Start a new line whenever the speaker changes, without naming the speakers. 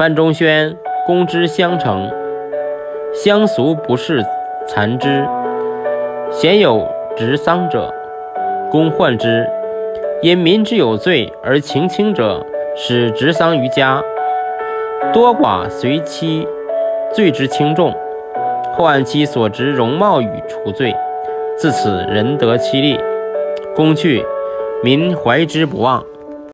范仲淹公之相城，乡俗不是残之，鲜有执丧者。公患之，因民之有罪而情轻者，使执丧于家，多寡随其罪之轻重，后按其所执容貌与除罪。自此仁德其利，公去，民怀之不忘。